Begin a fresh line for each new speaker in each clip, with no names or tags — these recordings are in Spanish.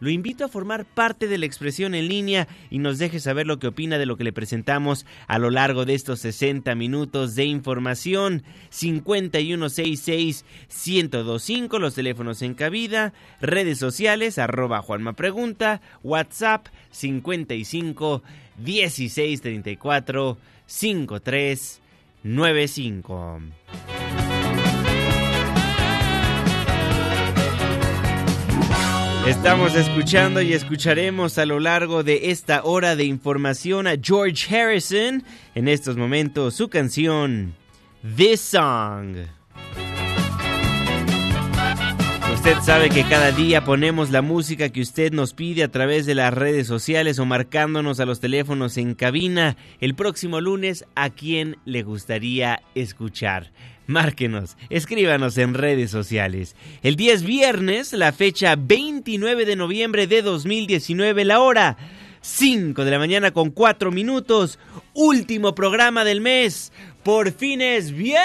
lo invito a formar parte de la expresión en línea y nos deje saber lo que opina de lo que le presentamos a lo largo de estos 60 minutos de información. 5166-1025, los teléfonos en cabida, redes sociales, arroba Juanma Pregunta, WhatsApp 55 1634 5395. Estamos escuchando y escucharemos a lo largo de esta hora de información a George Harrison. En estos momentos su canción This Song. Usted sabe que cada día ponemos la música que usted nos pide a través de las redes sociales o marcándonos a los teléfonos en cabina. El próximo lunes, ¿a quién le gustaría escuchar? Márquenos, escríbanos en redes sociales. El día es viernes, la fecha 29 de noviembre de 2019, la hora 5 de la mañana con 4 minutos. Último programa del mes. Por fin es viernes.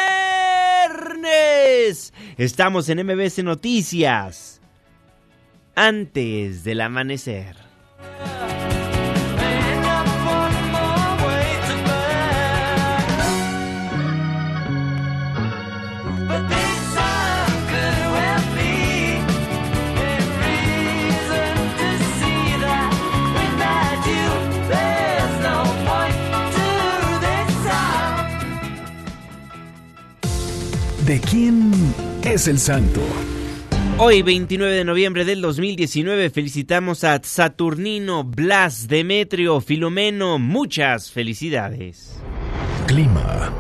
Estamos en MBC Noticias. Antes del amanecer.
¿De quién es el santo?
Hoy, 29 de noviembre del 2019, felicitamos a Saturnino, Blas, Demetrio, Filomeno. Muchas felicidades.
Clima.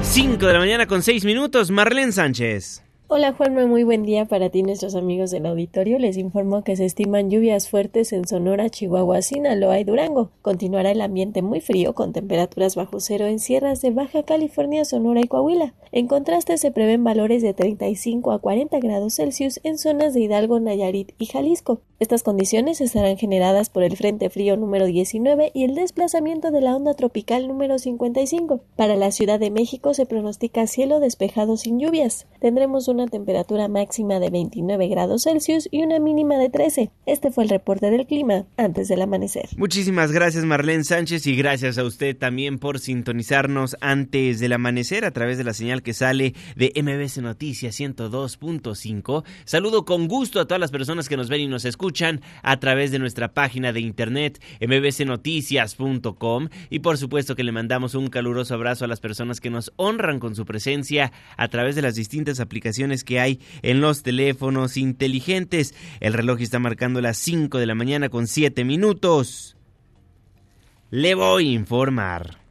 5 de la mañana con 6 minutos, Marlene Sánchez.
Hola Juanma, muy buen día para ti nuestros amigos del auditorio. Les informo que se estiman lluvias fuertes en Sonora, Chihuahua, Sinaloa y Durango. Continuará el ambiente muy frío con temperaturas bajo cero en sierras de Baja California, Sonora y Coahuila. En contraste se prevén valores de 35 a 40 grados Celsius en zonas de Hidalgo, Nayarit y Jalisco. Estas condiciones estarán generadas por el Frente Frío número 19 y el desplazamiento de la onda tropical número 55. Para la Ciudad de México se pronostica cielo despejado sin lluvias. Tendremos una temperatura máxima de 29 grados Celsius y una mínima de 13. Este fue el reporte del clima antes del amanecer.
Muchísimas gracias Marlene Sánchez y gracias a usted también por sintonizarnos antes del amanecer a través de la señal que sale de MBC Noticias 102.5. Saludo con gusto a todas las personas que nos ven y nos escuchan a través de nuestra página de internet mbcnoticias.com y por supuesto que le mandamos un caluroso abrazo a las personas que nos honran con su presencia a través de las distintas aplicaciones que hay en los teléfonos inteligentes. El reloj está marcando las 5 de la mañana con 7 minutos. Le voy a informar.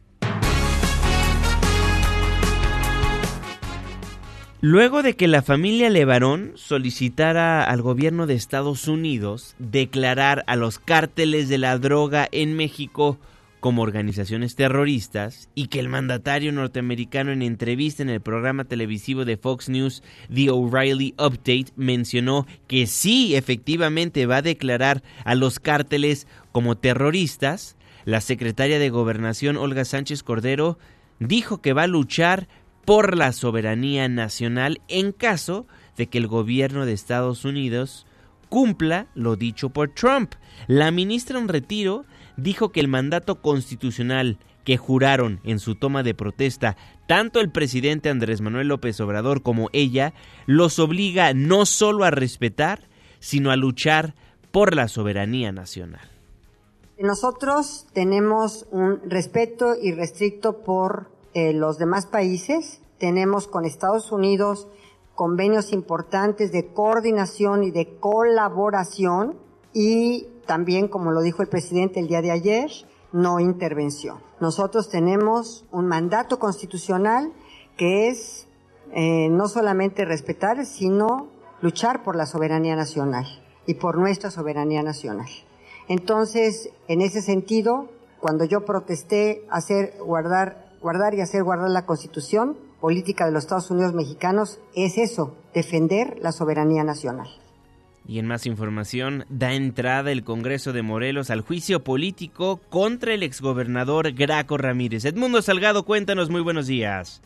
Luego de que la familia Levarón solicitara al gobierno de Estados Unidos declarar a los cárteles de la droga en México como organizaciones terroristas y que el mandatario norteamericano en entrevista en el programa televisivo de Fox News The O'Reilly Update mencionó que sí efectivamente va a declarar a los cárteles como terroristas, la secretaria de Gobernación Olga Sánchez Cordero dijo que va a luchar por la soberanía nacional en caso de que el gobierno de Estados Unidos cumpla lo dicho por Trump. La ministra en retiro dijo que el mandato constitucional que juraron en su toma de protesta tanto el presidente Andrés Manuel López Obrador como ella los obliga no solo a respetar, sino a luchar por la soberanía nacional.
Nosotros tenemos un respeto irrestricto por eh, los demás países, tenemos con Estados Unidos convenios importantes de coordinación y de colaboración y también, como lo dijo el presidente el día de ayer, no intervención. Nosotros tenemos un mandato constitucional que es eh, no solamente respetar, sino luchar por la soberanía nacional y por nuestra soberanía nacional. Entonces, en ese sentido, cuando yo protesté hacer guardar, guardar y hacer guardar la Constitución política de los Estados Unidos mexicanos, es eso, defender la soberanía nacional.
Y en más información, da entrada el Congreso de Morelos al juicio político contra el exgobernador Graco Ramírez. Edmundo Salgado, cuéntanos, muy buenos días.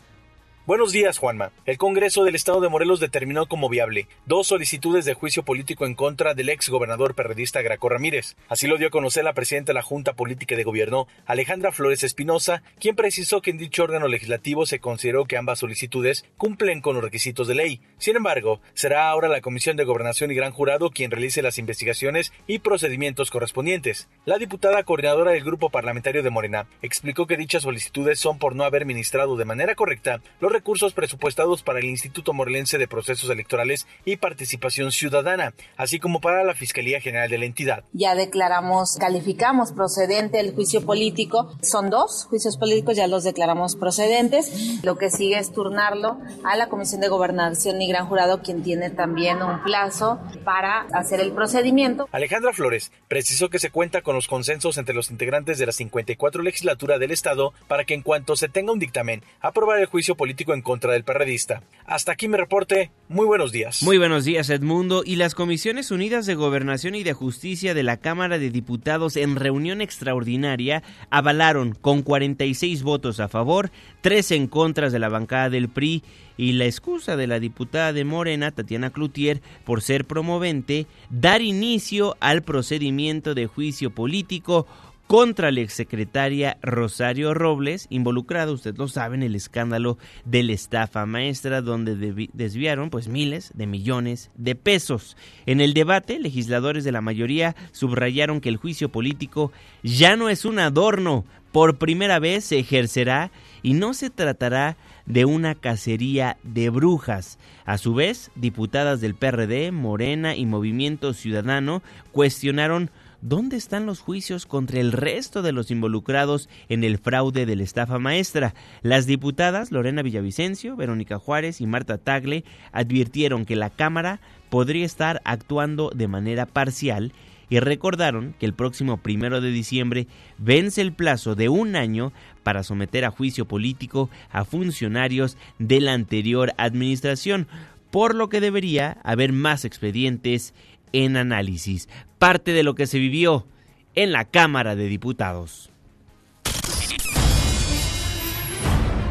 Buenos días, Juanma. El Congreso del Estado de Morelos determinó como viable dos solicitudes de juicio político en contra del ex gobernador perredista Graco Ramírez. Así lo dio a conocer la presidenta de la Junta Política de Gobierno, Alejandra Flores Espinosa, quien precisó que en dicho órgano legislativo se consideró que ambas solicitudes cumplen con los requisitos de ley. Sin embargo, será ahora la Comisión de Gobernación y Gran Jurado quien realice las investigaciones y procedimientos correspondientes. La diputada coordinadora del Grupo Parlamentario de Morena explicó que dichas solicitudes son por no haber ministrado de manera correcta los recursos presupuestados para el Instituto Morelense de Procesos Electorales y Participación Ciudadana, así como para la Fiscalía General de la entidad.
Ya declaramos, calificamos procedente el juicio político. Son dos juicios políticos, ya los declaramos procedentes. Lo que sigue es turnarlo a la Comisión de Gobernación y Gran Jurado, quien tiene también un plazo para hacer el procedimiento.
Alejandra Flores precisó que se cuenta con los consensos entre los integrantes de la 54 legislatura del Estado para que en cuanto se tenga un dictamen, aprobar el juicio político en contra del perredista. Hasta aquí mi reporte. Muy buenos días.
Muy buenos días, Edmundo. Y las Comisiones Unidas de Gobernación y de Justicia de la Cámara de Diputados en reunión extraordinaria avalaron con 46 votos a favor, 3 en contra de la bancada del PRI y la excusa de la diputada de Morena, Tatiana Cloutier, por ser promovente, dar inicio al procedimiento de juicio político contra la exsecretaria Rosario Robles, involucrada, usted lo sabe, en el escándalo de la estafa maestra, donde desviaron pues miles de millones de pesos. En el debate, legisladores de la mayoría subrayaron que el juicio político ya no es un adorno, por primera vez se ejercerá y no se tratará de una cacería de brujas. A su vez, diputadas del PRD, Morena y Movimiento Ciudadano cuestionaron ¿dónde están los juicios contra el resto de los involucrados en el fraude de la estafa maestra? Las diputadas Lorena Villavicencio, Verónica Juárez y Marta Tagle advirtieron que la Cámara podría estar actuando de manera parcial y recordaron que el próximo primero de diciembre vence el plazo de un año para someter a juicio político a funcionarios de la anterior administración, por lo que debería haber más expedientes en análisis, parte de lo que se vivió en la Cámara de Diputados.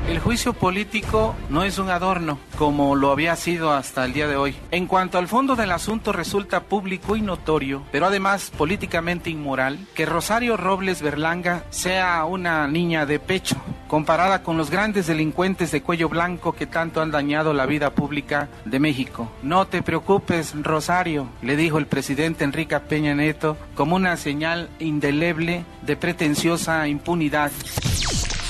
El juicio político no es un adorno, como lo había sido hasta el día de hoy. En cuanto al fondo del asunto resulta público y notorio, pero además políticamente inmoral, que Rosario Robles Berlanga sea una niña de pecho, comparada con los grandes delincuentes de cuello blanco que tanto han dañado la vida pública de México. No te preocupes, Rosario, le dijo el presidente Enrique Peña Neto, como una señal indeleble de pretenciosa impunidad.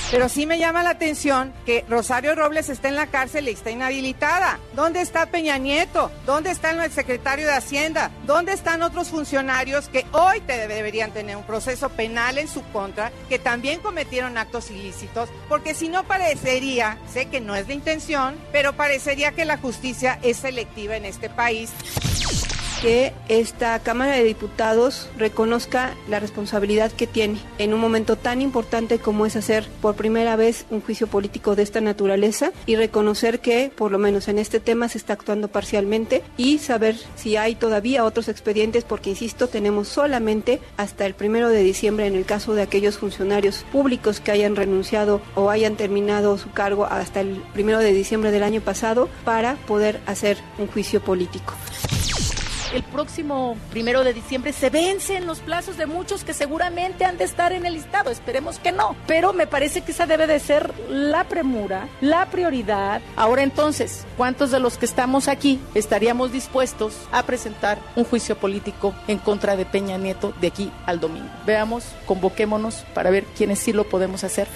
Pero sí me llama la atención que Rosario Robles está en la cárcel y está inhabilitada. ¿Dónde está Peña Nieto? ¿Dónde está el secretario de Hacienda? ¿Dónde están otros funcionarios que hoy deberían tener un proceso penal en su contra, que también cometieron actos ilícitos? Porque si no parecería, sé que no es de intención, pero parecería que la justicia es selectiva en este país.
Que esta Cámara de Diputados reconozca la responsabilidad que tiene en un momento tan importante como es hacer por primera vez un juicio político de esta naturaleza y reconocer que por lo menos en este tema se está actuando parcialmente y saber si hay todavía otros expedientes porque insisto tenemos solamente hasta el primero de diciembre en el caso de aquellos funcionarios públicos que hayan renunciado o hayan terminado su cargo hasta el primero de diciembre del año pasado para poder hacer un juicio político
el próximo primero de diciembre se vencen los plazos de muchos que seguramente han de estar en el listado. Esperemos que no. Pero me parece que esa debe de ser la premura, la prioridad. Ahora entonces, ¿cuántos de los que estamos aquí estaríamos dispuestos a presentar un juicio político en contra de Peña Nieto de aquí al domingo? Veamos, convoquémonos para ver quiénes sí lo podemos hacer.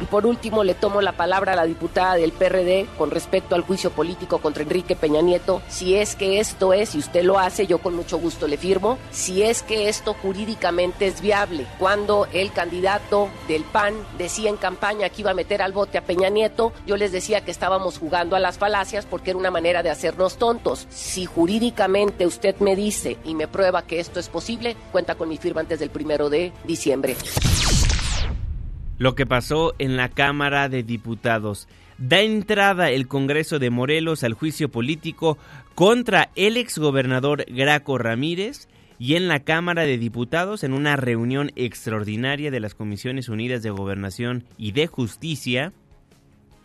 Y por último, le tomo la palabra a la diputada del PRD con respecto al juicio político contra Enrique Peña Nieto. Si es que esto es, y usted lo hace, yo con mucho gusto le firmo, si es que esto jurídicamente es viable. Cuando el candidato del PAN decía en campaña que iba a meter al bote a Peña Nieto, yo les decía que estábamos jugando a las falacias porque era una manera de hacernos tontos. Si jurídicamente usted me dice y me prueba que esto es posible, cuenta con mi firma antes del primero de diciembre
lo que pasó en la Cámara de Diputados. Da entrada el Congreso de Morelos al juicio político contra el exgobernador Graco Ramírez y en la Cámara de Diputados, en una reunión extraordinaria de las Comisiones Unidas de Gobernación y de Justicia,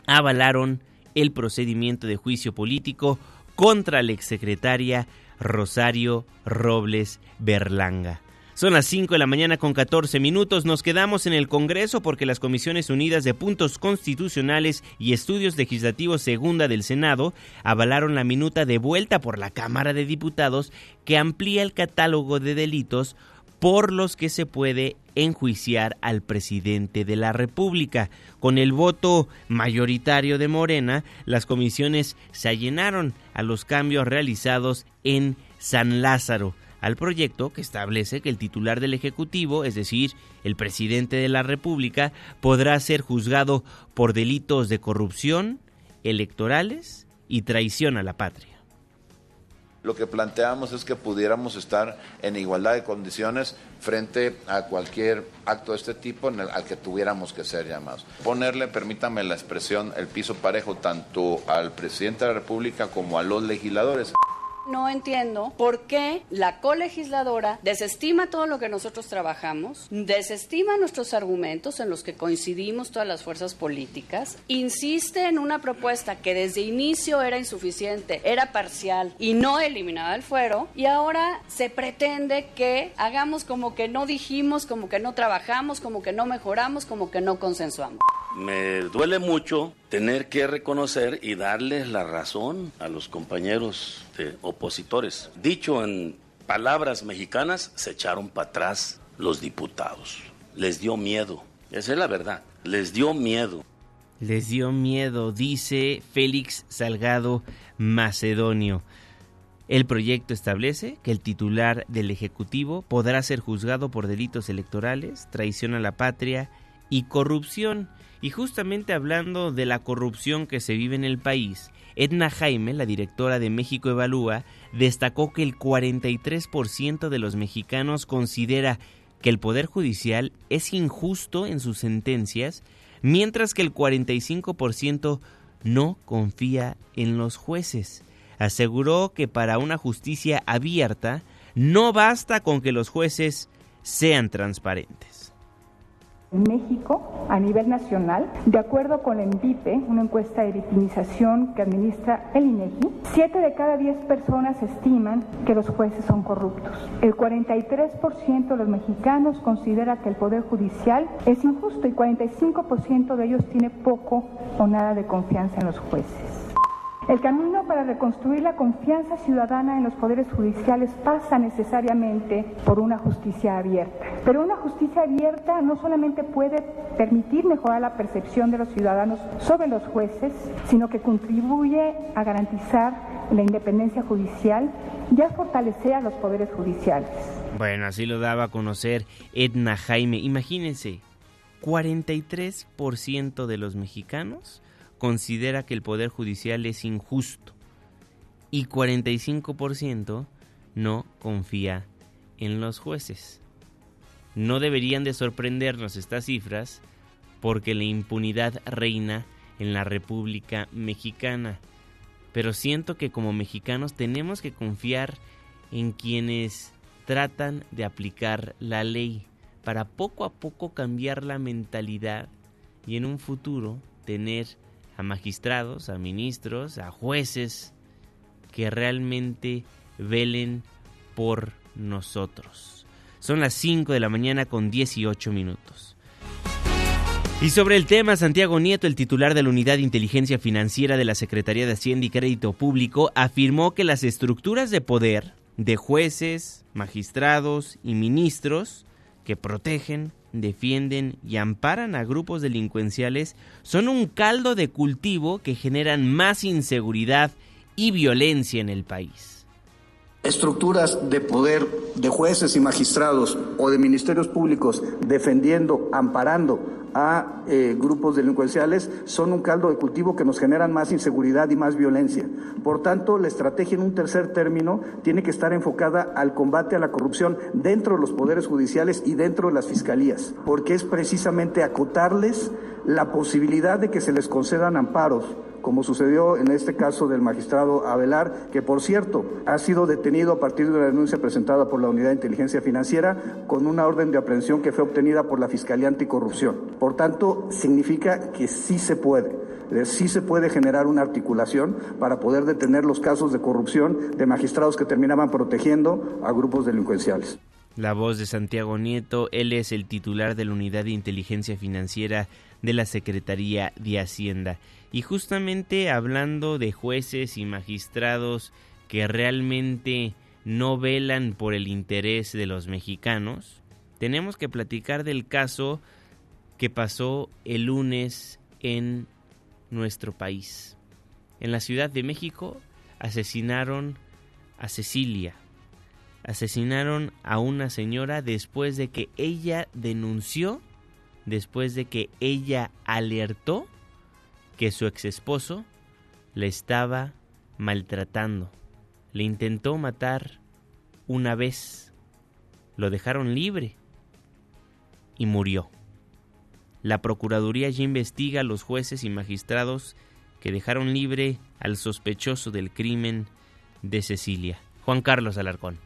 avalaron el procedimiento de juicio político contra la exsecretaria Rosario Robles Berlanga. Son las 5 de la mañana con 14 minutos. Nos quedamos en el Congreso porque las Comisiones Unidas de Puntos Constitucionales y Estudios Legislativos Segunda del Senado avalaron la minuta de vuelta por la Cámara de Diputados que amplía el catálogo de delitos por los que se puede enjuiciar al presidente de la República. Con el voto mayoritario de Morena, las comisiones se allenaron a los cambios realizados en San Lázaro al proyecto que establece que el titular del Ejecutivo, es decir, el presidente de la República, podrá ser juzgado por delitos de corrupción, electorales y traición a la patria.
Lo que planteamos es que pudiéramos estar en igualdad de condiciones frente a cualquier acto de este tipo al que tuviéramos que ser llamados. Ponerle, permítame la expresión, el piso parejo tanto al presidente de la República como a los legisladores.
No entiendo por qué la colegisladora desestima todo lo que nosotros trabajamos, desestima nuestros argumentos en los que coincidimos todas las fuerzas políticas, insiste en una propuesta que desde inicio era insuficiente, era parcial y no eliminaba el fuero, y ahora se pretende que hagamos como que no dijimos, como que no trabajamos, como que no mejoramos, como que no consensuamos.
Me duele mucho tener que reconocer y darles la razón a los compañeros de opositores. Dicho en palabras mexicanas, se echaron para atrás los diputados. Les dio miedo. Esa es la verdad. Les dio miedo.
Les dio miedo, dice Félix Salgado Macedonio. El proyecto establece que el titular del Ejecutivo podrá ser juzgado por delitos electorales, traición a la patria y corrupción. Y justamente hablando de la corrupción que se vive en el país, Edna Jaime, la directora de México Evalúa, destacó que el 43% de los mexicanos considera que el Poder Judicial es injusto en sus sentencias, mientras que el 45% no confía en los jueces. Aseguró que para una justicia abierta no basta con que los jueces sean transparentes.
México, a nivel nacional, de acuerdo con el ENVIPE, una encuesta de victimización que administra el INEGI, 7 de cada 10 personas estiman que los jueces son corruptos. El 43% de los mexicanos considera que el Poder Judicial es injusto y 45% de ellos tiene poco o nada de confianza en los jueces. El camino para reconstruir la confianza ciudadana en los poderes judiciales pasa necesariamente por una justicia abierta. Pero una justicia abierta no solamente puede permitir mejorar la percepción de los ciudadanos sobre los jueces, sino que contribuye a garantizar la independencia judicial y a fortalecer a los poderes judiciales.
Bueno, así lo daba a conocer Edna Jaime. Imagínense, 43% de los mexicanos considera que el Poder Judicial es injusto y 45% no confía en los jueces. No deberían de sorprendernos estas cifras porque la impunidad reina en la República Mexicana. Pero siento que como mexicanos tenemos que confiar en quienes tratan de aplicar la ley para poco a poco cambiar la mentalidad y en un futuro tener a magistrados, a ministros, a jueces que realmente velen por nosotros. Son las 5 de la mañana con 18 minutos. Y sobre el tema, Santiago Nieto, el titular de la Unidad de Inteligencia Financiera de la Secretaría de Hacienda y Crédito Público, afirmó que las estructuras de poder de jueces, magistrados y ministros que protegen, defienden y amparan a grupos delincuenciales son un caldo de cultivo que generan más inseguridad y violencia en el país.
Estructuras de poder de jueces y magistrados o de ministerios públicos defendiendo, amparando a eh, grupos delincuenciales son un caldo de cultivo que nos generan más inseguridad y más violencia. Por tanto, la estrategia en un tercer término tiene que estar enfocada al combate a la corrupción dentro de los poderes judiciales y dentro de las fiscalías, porque es precisamente acotarles la posibilidad de que se les concedan amparos como sucedió en este caso del magistrado Avelar, que por cierto ha sido detenido a partir de una denuncia presentada por la Unidad de Inteligencia Financiera con una orden de aprehensión que fue obtenida por la Fiscalía Anticorrupción. Por tanto, significa que sí se puede sí se puede generar una articulación para poder detener los casos de corrupción de magistrados que terminaban protegiendo a grupos delincuenciales.
La voz de Santiago Nieto, él es el titular de la Unidad de Inteligencia Financiera de la Secretaría de Hacienda. Y justamente hablando de jueces y magistrados que realmente no velan por el interés de los mexicanos, tenemos que platicar del caso que pasó el lunes en nuestro país. En la Ciudad de México asesinaron a Cecilia. Asesinaron a una señora después de que ella denunció, después de que ella alertó que su ex esposo le estaba maltratando. Le intentó matar una vez. Lo dejaron libre y murió. La Procuraduría ya investiga a los jueces y magistrados que dejaron libre al sospechoso del crimen de Cecilia. Juan Carlos Alarcón.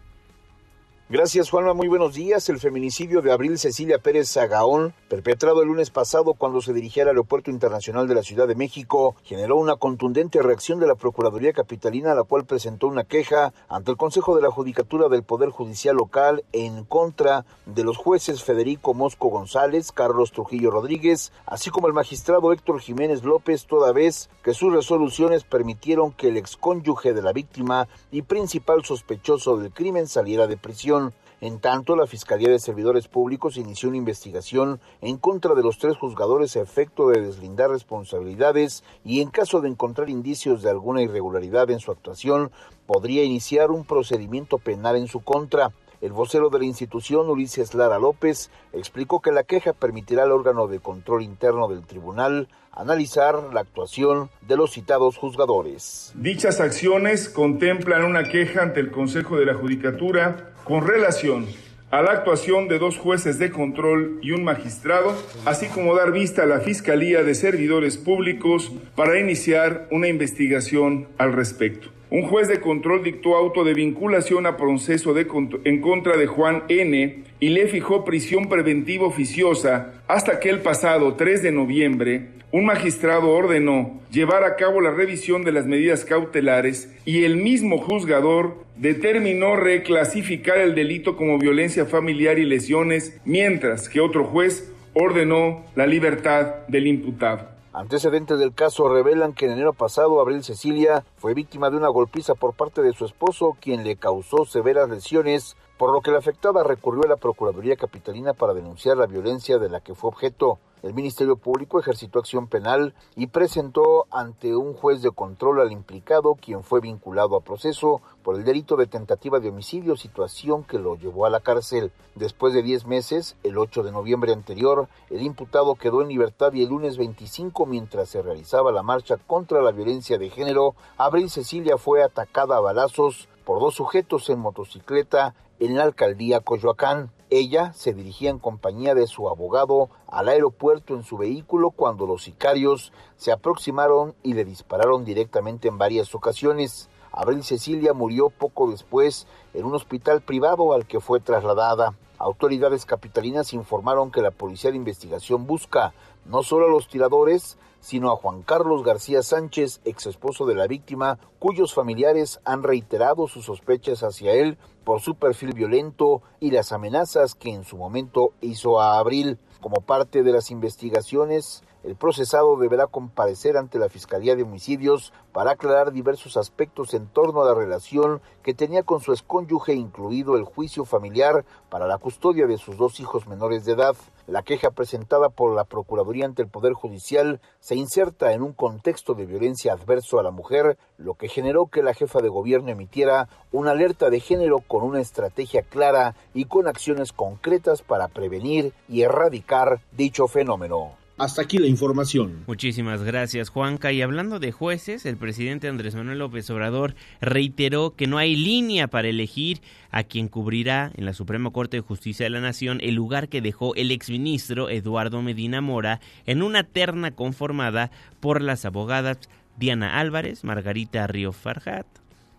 Gracias Juanma, muy buenos días. El feminicidio de Abril Cecilia Pérez Zagaón, perpetrado el lunes pasado cuando se dirigía al Aeropuerto Internacional de la Ciudad de México, generó una contundente reacción de la Procuraduría Capitalina, la cual presentó una queja ante el Consejo de la Judicatura del Poder Judicial Local en contra de los jueces Federico Mosco González, Carlos Trujillo Rodríguez, así como el magistrado Héctor Jiménez López, toda vez que sus resoluciones permitieron que el excónyuge de la víctima y principal sospechoso del crimen saliera de prisión. En tanto, la Fiscalía de Servidores Públicos inició una investigación en contra de los tres juzgadores a efecto de deslindar responsabilidades y en caso de encontrar indicios de alguna irregularidad en su actuación, podría iniciar un procedimiento penal en su contra. El vocero de la institución, Ulises Lara López, explicó que la queja permitirá al órgano de control interno del tribunal analizar la actuación de los citados juzgadores.
Dichas acciones contemplan una queja ante el Consejo de la Judicatura con relación a la actuación de dos jueces de control y un magistrado, así como dar vista a la Fiscalía de Servidores Públicos para iniciar una investigación al respecto. Un juez de control dictó auto de vinculación a proceso en contra de Juan N. y le fijó prisión preventiva oficiosa hasta que el pasado 3 de noviembre un magistrado ordenó llevar a cabo la revisión de las medidas cautelares y el mismo juzgador determinó reclasificar el delito como violencia familiar y lesiones, mientras que otro juez ordenó la libertad del imputado.
Antecedentes del caso revelan que en enero pasado Abril Cecilia fue víctima de una golpiza por parte de su esposo, quien le causó severas lesiones, por lo que la afectada recurrió a la Procuraduría Capitalina para denunciar la violencia de la que fue objeto. El Ministerio Público ejercitó acción penal y presentó ante un juez de control al implicado, quien fue vinculado a proceso por el delito de tentativa de homicidio, situación que lo llevó a la cárcel. Después de 10 meses, el 8 de noviembre anterior, el imputado quedó en libertad y el lunes 25, mientras se realizaba la marcha contra la violencia de género, Abril Cecilia fue atacada a balazos por dos sujetos en motocicleta en la alcaldía Coyoacán. Ella se dirigía en compañía de su abogado al aeropuerto en su vehículo cuando los sicarios se aproximaron y le dispararon directamente en varias ocasiones. Abril Cecilia murió poco después en un hospital privado al que fue trasladada. Autoridades capitalinas informaron que la Policía de Investigación busca no solo a los tiradores, sino a Juan Carlos García Sánchez, ex esposo de la víctima, cuyos familiares han reiterado sus sospechas hacia él por su perfil violento y las amenazas que en su momento hizo a Abril. Como parte de las investigaciones, el procesado deberá comparecer ante la Fiscalía de Homicidios para aclarar diversos aspectos en torno a la relación que tenía con su excónyuge, incluido el juicio familiar para la custodia de sus dos hijos menores de edad. La queja presentada por la Procuraduría ante el Poder Judicial se inserta en un contexto de violencia adverso a la mujer, lo que generó que la jefa de gobierno emitiera una alerta de género con una estrategia clara y con acciones concretas para prevenir y erradicar dicho fenómeno.
Hasta aquí la información.
Muchísimas gracias, Juanca. Y hablando de jueces, el presidente Andrés Manuel López Obrador reiteró que no hay línea para elegir a quien cubrirá en la Suprema Corte de Justicia de la Nación el lugar que dejó el exministro Eduardo Medina Mora en una terna conformada por las abogadas Diana Álvarez, Margarita Ríos Farjat,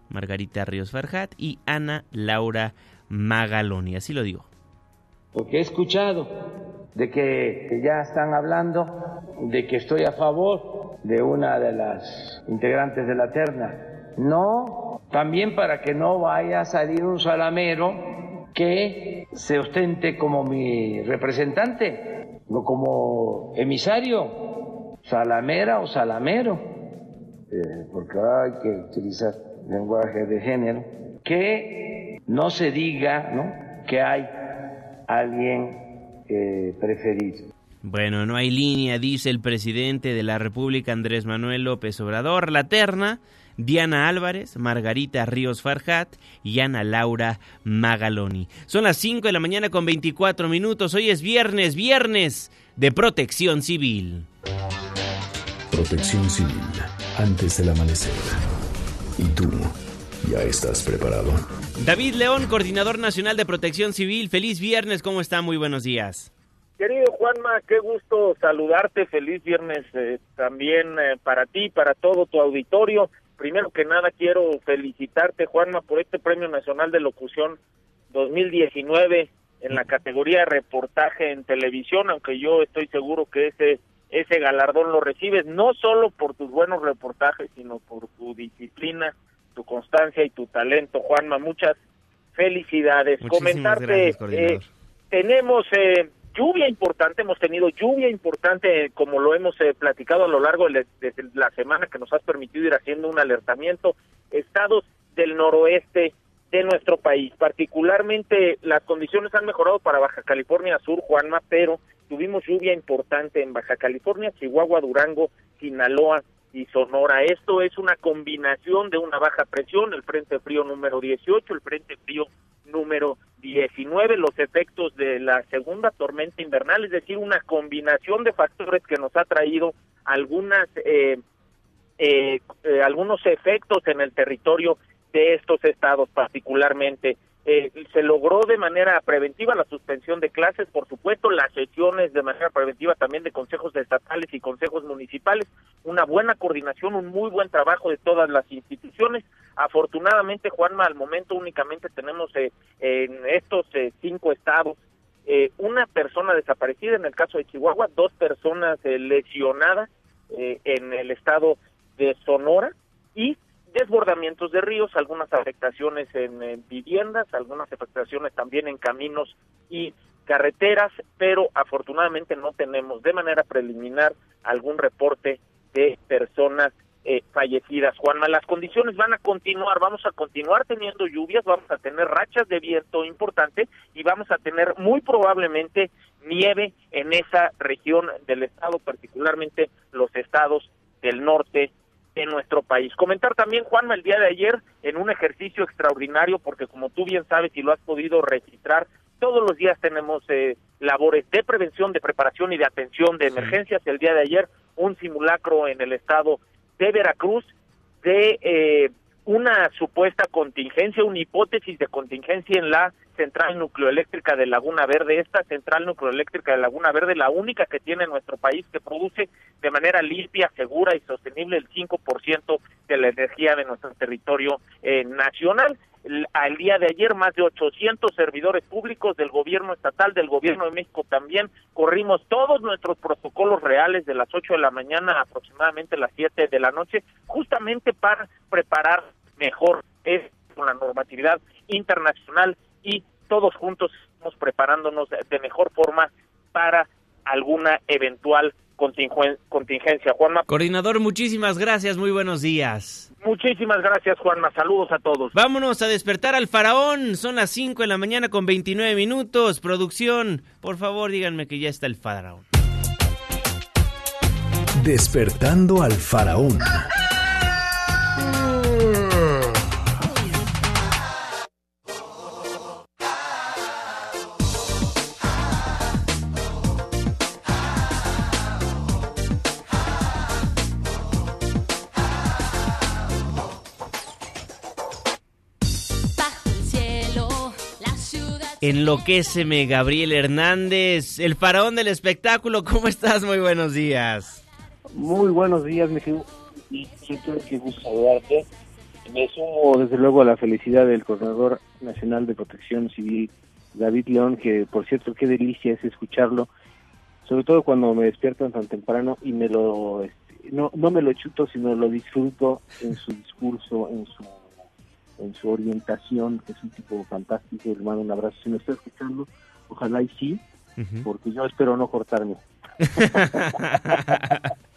Margarita Ríos Farjat y Ana Laura Magaloni. Así lo digo.
Porque he escuchado de que ya están hablando de que estoy a favor de una de las integrantes de la terna. No, también para que no vaya a salir un salamero que se ostente como mi representante o como emisario, salamera o salamero, eh, porque hay que utilizar lenguaje de género, que no se diga ¿no? que hay alguien preferido.
Bueno, no hay línea, dice el presidente de la República, Andrés Manuel López Obrador. La terna, Diana Álvarez, Margarita Ríos Farjat y Ana Laura Magaloni. Son las 5 de la mañana con 24 minutos. Hoy es viernes, viernes de protección civil.
Protección civil, antes del amanecer. ¿Y tú? ¿Ya estás preparado?
David León, coordinador nacional de protección civil. Feliz viernes, ¿cómo está? Muy buenos días.
Querido Juanma, qué gusto saludarte. Feliz viernes eh, también eh, para ti, para todo tu auditorio. Primero que nada quiero felicitarte, Juanma, por este Premio Nacional de Locución 2019 en la categoría reportaje en televisión, aunque yo estoy seguro que ese ese galardón lo recibes no solo por tus buenos reportajes, sino por tu disciplina, tu constancia y tu talento, Juanma. Muchas felicidades. Comentarte, eh, tenemos eh, lluvia importante, hemos tenido lluvia importante, como lo hemos eh, platicado a lo largo de, la semana que nos has permitido ir haciendo un alertamiento, estados del noroeste de nuestro país. Particularmente las condiciones han mejorado para Baja California Sur, Juanma, pero tuvimos lluvia importante en Baja California, Chihuahua, Durango, Sinaloa, y Sonora. Esto es una combinación de una baja presión, el Frente Frío número 18, el Frente Frío número 19, los efectos de la segunda tormenta invernal, es decir, una combinación de factores que nos ha traído algunas eh, eh, eh algunos efectos en el territorio de estos estados, particularmente eh, se logró de manera preventiva la suspensión de clases, por supuesto, las sesiones de manera preventiva también de consejos estatales y consejos municipales, una buena coordinación, un muy buen trabajo de todas las instituciones. Afortunadamente, Juanma, al momento únicamente tenemos eh, en estos eh, cinco estados una persona desaparecida en el caso de Chihuahua, dos personas lesionadas en el estado de Sonora y desbordamientos de ríos, algunas afectaciones en, viviendas, algunas afectaciones también en caminos y carreteras, pero afortunadamente no tenemos de manera preliminar algún reporte de personas eh, fallecidas. Juanma, las condiciones van a continuar, vamos a continuar teniendo lluvias, vamos a tener rachas de viento importante y vamos a tener muy probablemente nieve en esa región del estado, particularmente los estados del norte en nuestro país. Comentar también, Juanma, el día de ayer en un ejercicio extraordinario, porque como tú bien sabes y lo has podido registrar, todos los días tenemos eh, labores de prevención, de preparación y de atención de emergencias. El día de ayer, un simulacro en el estado de Veracruz de eh, una supuesta contingencia, una hipótesis de contingencia en la central nucleoeléctrica de Laguna Verde. Esta central nucleoeléctrica de Laguna Verde, la única que tiene en nuestro país que produce de manera limpia, segura y sostenible el 5% de la energía de nuestro territorio eh, nacional. Al día de ayer, más de 800 servidores públicos del gobierno estatal, del gobierno de México también, corrimos todos nuestros protocolos reales de las 8 de la mañana aproximadamente las 7 de la noche, justamente para preparar mejor es con la normatividad internacional y todos juntos estamos preparándonos de mejor forma para alguna eventual contingencia. Juanma.
Coordinador, muchísimas gracias, muy buenos días.
Muchísimas gracias, Juanma. Saludos a todos.
Vámonos a despertar al faraón. Son las 5 de la mañana con 29 minutos. Producción, por favor, díganme que ya está el faraón.
Despertando al faraón.
Enloquéceme, Gabriel Hernández, el faraón del espectáculo. ¿Cómo estás? Muy buenos días.
Muy buenos días, mi querido. Y qué gusto saludarte. Me sumo desde luego a la felicidad del Coordinador Nacional de Protección Civil, David León, que por cierto, qué delicia es escucharlo, sobre todo cuando me despierto tan temprano y me lo, este, no, no me lo chuto, sino lo disfruto en su discurso, en su en su orientación, que es un tipo fantástico, hermano, un abrazo. Si me está escuchando, ojalá y sí, porque yo espero no cortarme.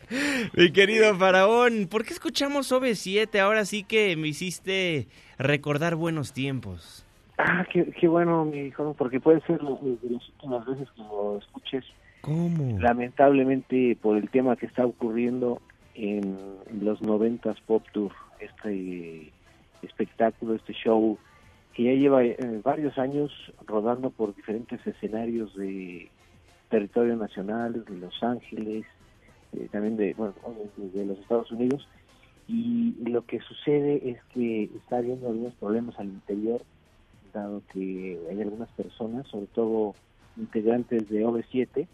Mi querido Faraón, ¿por qué escuchamos OV7? Ahora sí que me hiciste recordar buenos tiempos.
Ah, qué, bueno, mi hijo, porque puede ser de las últimas veces que lo escuches.
¿Cómo?
Lamentablemente, por el tema que está ocurriendo en, los noventas Pop Tour, este espectáculo, este show, que ya lleva eh, varios años rodando por diferentes escenarios de territorio nacional, de Los Ángeles, eh, también de, bueno, de los Estados Unidos, y lo que sucede es que está habiendo algunos problemas al interior, dado que hay algunas personas, sobre todo integrantes de OV7,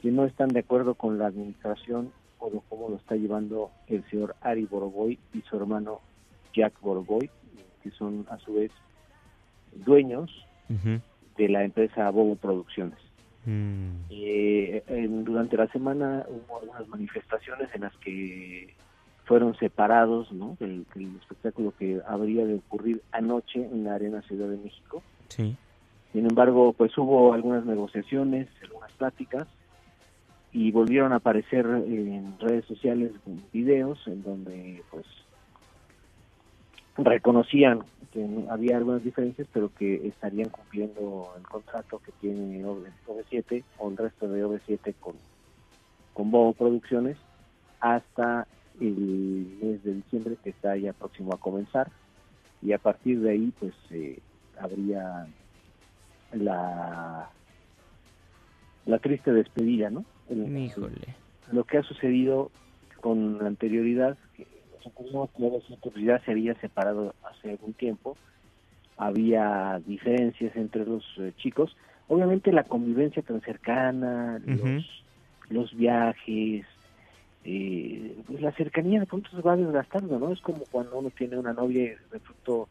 que no están de acuerdo con la administración o cómo lo está llevando el señor Ari Boroboy y su hermano Jack Borgoy, que son a su vez dueños de la empresa Bobo Producciones. Mm. Eh, durante la semana hubo algunas manifestaciones en las que fueron separados ¿no? del, espectáculo que habría de ocurrir anoche en la Arena Ciudad de México.
Sí.
Sin embargo, pues hubo algunas negociaciones, algunas pláticas y volvieron a aparecer en redes sociales videos en donde pues reconocían que había algunas diferencias, pero que estarían cumpliendo el contrato que tiene OV7 o el resto de OV7 con, con Bobo Producciones hasta el mes de diciembre que está ya próximo a comenzar y a partir de ahí pues eh, habría la la triste despedida, ¿no?
Híjole.
Lo que ha sucedido con anterioridad, que pues ya se había separado hace algún tiempo, había diferencias entre los eh, chicos, obviamente la convivencia tan cercana, los, viajes, eh, pues la cercanía de pronto se va desgastando, ¿no? Es como cuando uno tiene una novia y de pronto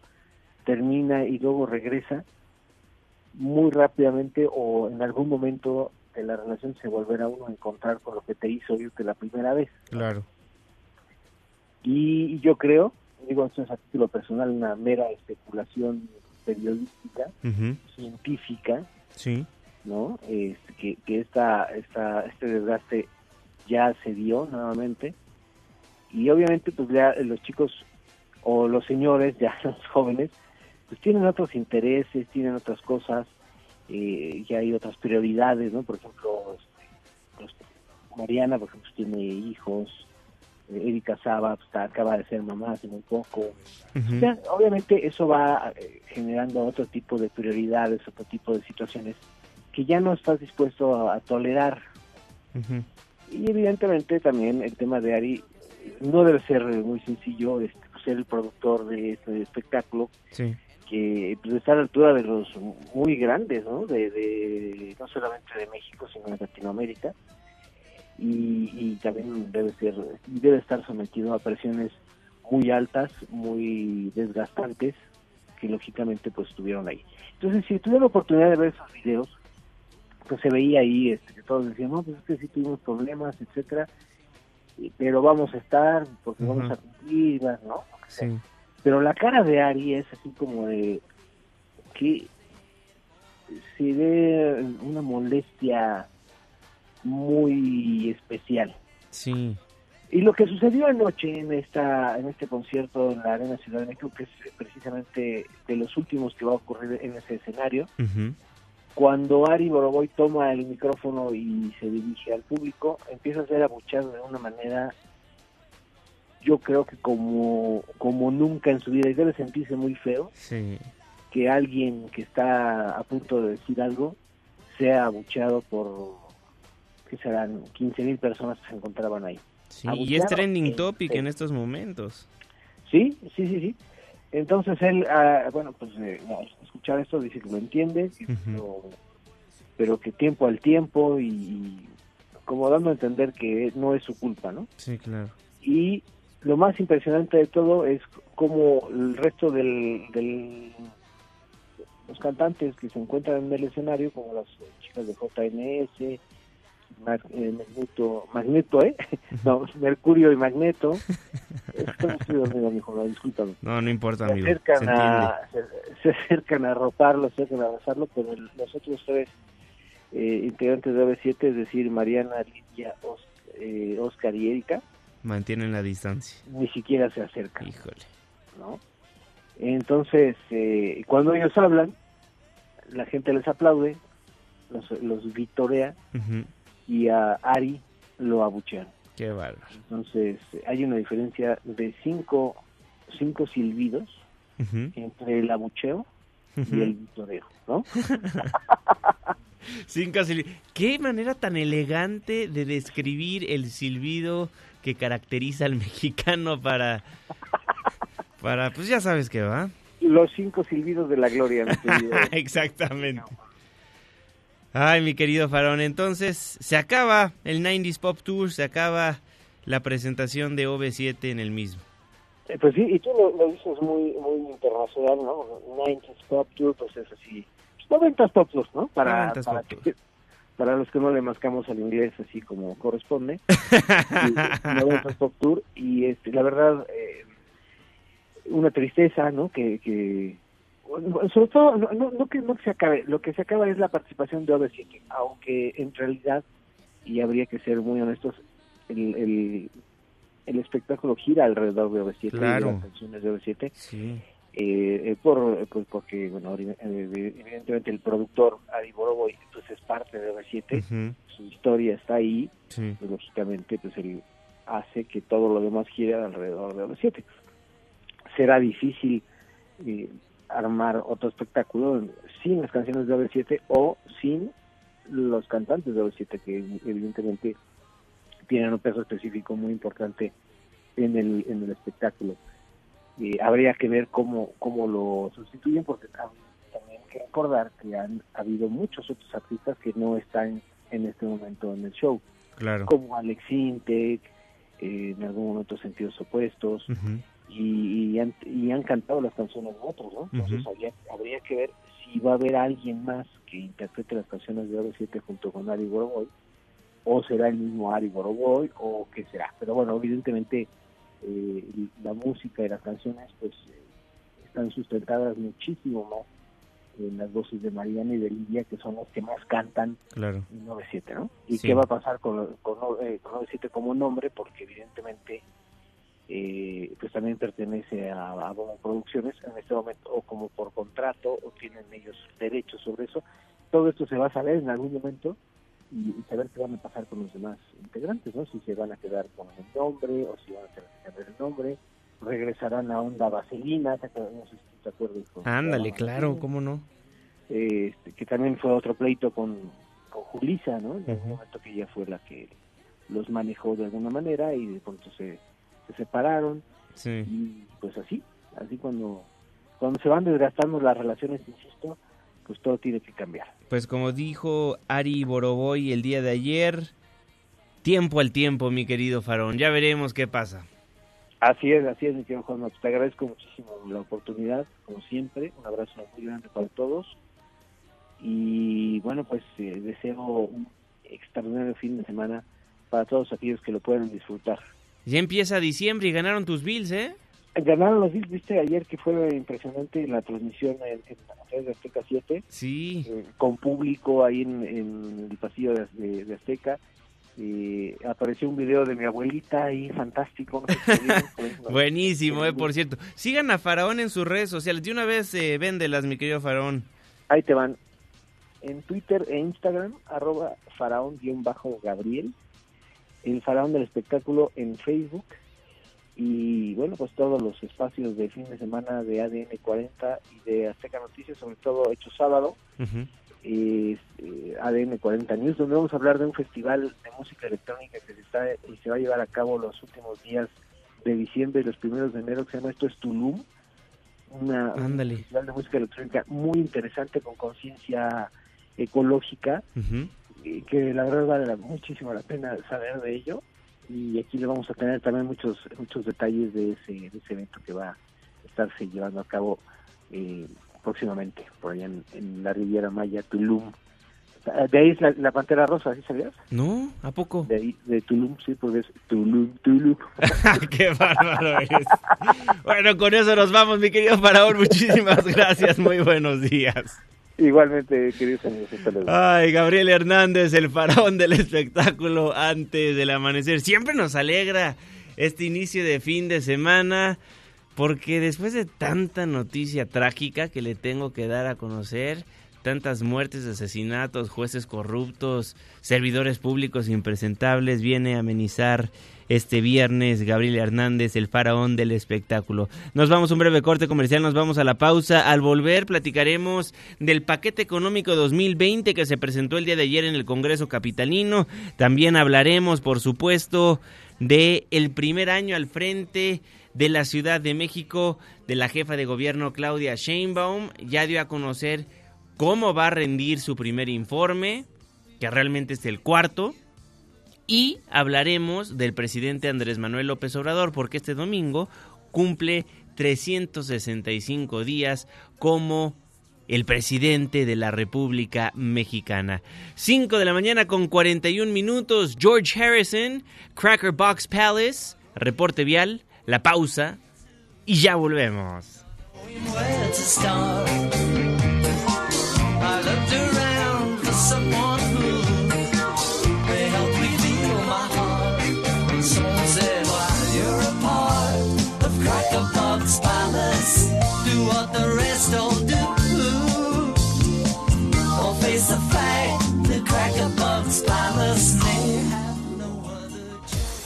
termina y luego regresa muy rápidamente o en algún momento de la relación se volverá uno a encontrar con lo que te hizo irte la primera vez.
Claro.
Y yo creo, digo esto es a título personal, una mera especulación periodística, científica,
sí.
¿no? Este, que, que esta, esta, este desgaste ya se dio nuevamente. Y obviamente, pues ya los chicos o los señores, ya los jóvenes, pues tienen otros intereses, tienen otras cosas, eh, ya hay otras prioridades, ¿no? Por ejemplo, este, pues, Mariana, por ejemplo, tiene hijos, Erika Saba pues, acaba de ser mamá hace muy poco. obviamente eso va eh, generando otro tipo de prioridades, otro tipo de situaciones que ya no estás dispuesto a, tolerar. Y evidentemente también el tema de Ari no debe ser muy sencillo este, ser el productor de este espectáculo.
Sí.
que pues, está a la altura de los muy grandes, ¿no? De, de no solamente de México, sino de Latinoamérica. Y, y también debe ser debe estar sometido a presiones muy altas, muy desgastantes, que lógicamente pues estuvieron ahí. Entonces, si tuve la oportunidad de ver esos videos, pues se veía ahí este, que todos decían, no, pues es que sí tuvimos problemas, etcétera, pero vamos a estar, porque vamos a cumplir, ¿no?
Sí.
Pero la cara de Ari es así como de que se ve una molestia muy especial.
Sí.
Y lo que sucedió anoche en esta en este concierto en la Arena Ciudad de México, que es precisamente de los últimos que va a ocurrir en ese escenario, cuando Ari Boroboy toma el micrófono y se dirige al público, empieza a ser abuchado de una manera, yo creo que como, como nunca en su vida, y debe sentirse muy feo
Sí.
que alguien que está a punto de decir algo sea abuchado por, que serán 15 mil personas que se encontraban ahí.
Sí, y es trending
en
topic en estos momentos.
Sí, sí, sí, sí. Entonces él, ah, bueno, pues eh, escuchar esto dice que lo entiende, lo- pero que tiempo al tiempo y, y como dando a entender que no es su culpa, ¿no?
Sí, claro.
Y lo más impresionante de todo es cómo el resto del, del- los cantantes que se encuentran en el escenario, como las chicas de JNS, eh, Magneto, Magneto, ¿eh? No, Mercurio y Magneto. Estoy dormido, no, discúlpame.
No, no importa,
Se
amigo. Se
acercan,
entiende.
a, se, se acercan a roparlo, se acercan a abrazarlo, pero el- los otros tres eh, integrantes de OV7, es decir, Mariana, Lidia, Os- eh, Oscar y Erika,
Mantienen la distancia.
ni siquiera se acercan.
Híjole.
¿no? Entonces, eh, cuando ellos hablan, la gente les aplaude, los, los vitorea
Ujú.
Y a Ari lo abuchean.
Qué bárbaro.
Entonces, hay una diferencia de cinco, cinco silbidos entre el abucheo y el vitoreo, ¿no?
Cinco sil- Qué manera tan elegante de describir el silbido que caracteriza al mexicano para... Para, pues ya sabes qué va.
Los cinco silbidos de la gloria, mi.
Exactamente. Ay, mi querido Farón, entonces se acaba el 90s Pop Tour, se acaba la presentación de OV7 en el mismo.
Eh, Pues sí, y tú lo, lo dices muy muy internacional, ¿no? 90s Pop Tour, pues es así. 90s Pop Tour, ¿no? Para,
90s
para,
Pop
que- para los que no le mascamos al inglés así como corresponde. Y 90s Pop Tour, y este, la verdad, eh, una tristeza, ¿no? Que, que sobre todo, no, no, que no que se acabe, lo que se acaba es la participación de OV7, aunque en realidad, y habría que ser muy honestos, el, el, el espectáculo gira alrededor de OV7 y de
Claro.
las canciones de OV7,
Sí.
eh, eh, por, pues porque, bueno, eh, evidentemente el productor Ari Boroboy pues es parte de OV7,
Ujú.
su historia está ahí,
Sí.
pues, lógicamente pues él hace que todo lo demás gire alrededor de OV7. Será difícil eh, armar otro espectáculo sin las canciones de OV7 o sin los cantantes de OV7 que evidentemente tienen un peso específico muy importante en el, en el espectáculo. Eh, habría que ver cómo, cómo lo sustituyen porque tam- también hay que recordar que han habido muchos otros artistas que no están en este momento en el show
Claro.
como Alex Intec, eh, en algún momento sentidos opuestos. Y, y han, y han cantado las canciones de otros, ¿no? Entonces
Ujú.
habría, habría que ver si va a haber alguien más que interprete las canciones de OV7 junto con Ari Boroboy, o será el mismo Ari Boroboy, o qué será. Pero bueno, evidentemente eh, la música y las canciones pues eh, están sustentadas muchísimo más en las voces de Mariana y de Lidia, que son las que más cantan
Claro.
en 97, ¿no? ¿Y
Sí.
qué va a pasar con, con, eh, con 97 como nombre? Porque evidentemente eh, pues también pertenece a, a Bobo Producciones en este momento, o como por contrato, o tienen ellos derechos sobre eso. Todo esto se va a saber en algún momento y, y saber qué van a pasar con los demás integrantes, ¿no? Si se van a quedar con el nombre o si van a tener que cambiar el nombre. Regresarán a Onda Vaselina, ¿te acuerdas? no sé si te acuerdas. con-
Ándale, claro, ¿cómo no?
este, que también fue otro pleito con, con Julisa, ¿no? En algún
Ujú.
momento que ella fue la que los manejó de alguna manera y de pronto se, se separaron. Y pues así, así cuando, cuando se van desgastando las relaciones, insisto, pues todo tiene que cambiar.
Pues como dijo Ari Boroboy el día de ayer, tiempo al tiempo, mi querido Farón. Ya veremos qué pasa.
Así es, así es, mi querido Juan. Te agradezco muchísimo la oportunidad, como siempre. Un abrazo muy grande para todos. Y bueno, pues eh, deseo un extraordinario fin de semana para todos aquellos que lo puedan disfrutar.
Ya empieza diciembre y ganaron tus Bills, ¿eh?
Ganaron los Bills, viste ayer que fue impresionante la transmisión en, en, de Azteca 7.
Sí.
Eh, con público ahí en, el pasillo de, Azteca. apareció un video de mi abuelita ahí, fantástico.
Buenísimo, eh, por cierto. Sigan a Faraón en sus redes sociales. De una vez eh, véndelas, mi querido Faraón.
Ahí te van. En Twitter e Instagram, arroba faraón-gabriel. El Faraón del Espectáculo en Facebook. Y bueno, pues todos los espacios de fin de semana de ADN 40 y de Azteca Noticias, sobre todo hecho sábado, eh, ADN 40 News, donde vamos a hablar de un festival de música electrónica que se está y se va a llevar a cabo los últimos días de diciembre y los primeros de enero, que se llama Esto es Tulum, una, un festival de música electrónica muy interesante con conciencia ecológica, y que la verdad vale muchísimo la pena saber de ello y aquí le vamos a tener también muchos muchos detalles de ese, de ese evento que va a estarse llevando a cabo eh, próximamente por allá en, la Riviera Maya, Tulum. De ahí es la, Pantera Rosa, ¿sí sabías?
No, ¿a poco?
De ahí, de Tulum, sí, porque es Tulum, Tulum.
¡Qué bárbaro eres! bueno, con eso nos vamos, mi querido Faraón. Muchísimas gracias, muy buenos días.
Igualmente, queridos amigos,
Ay, Gabriel Hernández, el faraón del espectáculo antes del amanecer. Siempre nos alegra este inicio de fin de semana, porque después de tanta noticia trágica que le tengo que dar a conocer, tantas muertes, asesinatos, jueces corruptos, servidores públicos impresentables, viene a amenizar este viernes Gabriel Hernández, el faraón del espectáculo. Nos vamos a un breve corte comercial, nos vamos a la pausa. Al volver platicaremos del paquete económico 2020 que se presentó el día de ayer en el Congreso Capitalino. También hablaremos, por supuesto, de el primer año al frente de la Ciudad de México de la jefa de gobierno Claudia Sheinbaum. Ya dio a conocer cómo va a rendir su primer informe, que realmente es el cuarto y hablaremos del presidente Andrés Manuel López Obrador, porque este domingo cumple 365 días como el presidente de la República Mexicana. 5 de la mañana con 41 minutos, George Harrison, Cracker Box Palace, reporte vial, la pausa y ya volvemos.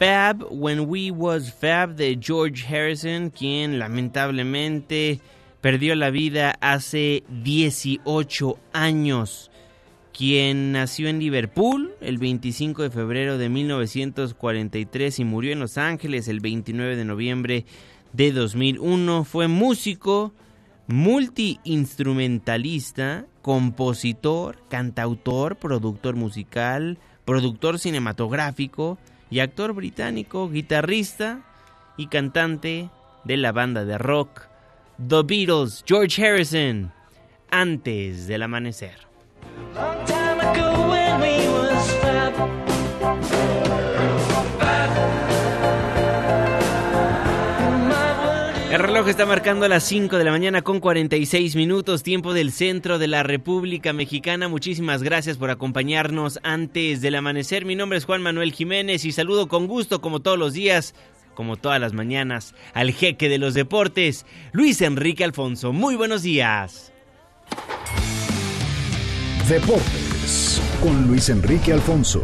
Fab, When We Was Fab de George Harrison, quien lamentablemente perdió la vida hace 18 años, quien nació en Liverpool el 25 de febrero de 1943 y murió en Los Ángeles el 29 de noviembre de 2001, fue músico, multiinstrumentalista, compositor, cantautor, productor musical, productor cinematográfico, y actor británico, guitarrista y cantante de la banda de rock The Beatles, George Harrison, antes del amanecer. Está marcando las 5 de la mañana con 46 minutos, tiempo del centro de la República Mexicana. Muchísimas gracias por acompañarnos antes del amanecer. Mi nombre es Juan Manuel Jiménez y saludo con gusto, como todos los días, como todas las mañanas, al jeque de los deportes, Luis Enrique Alfonso. Muy buenos días.
Deportes con Luis Enrique Alfonso.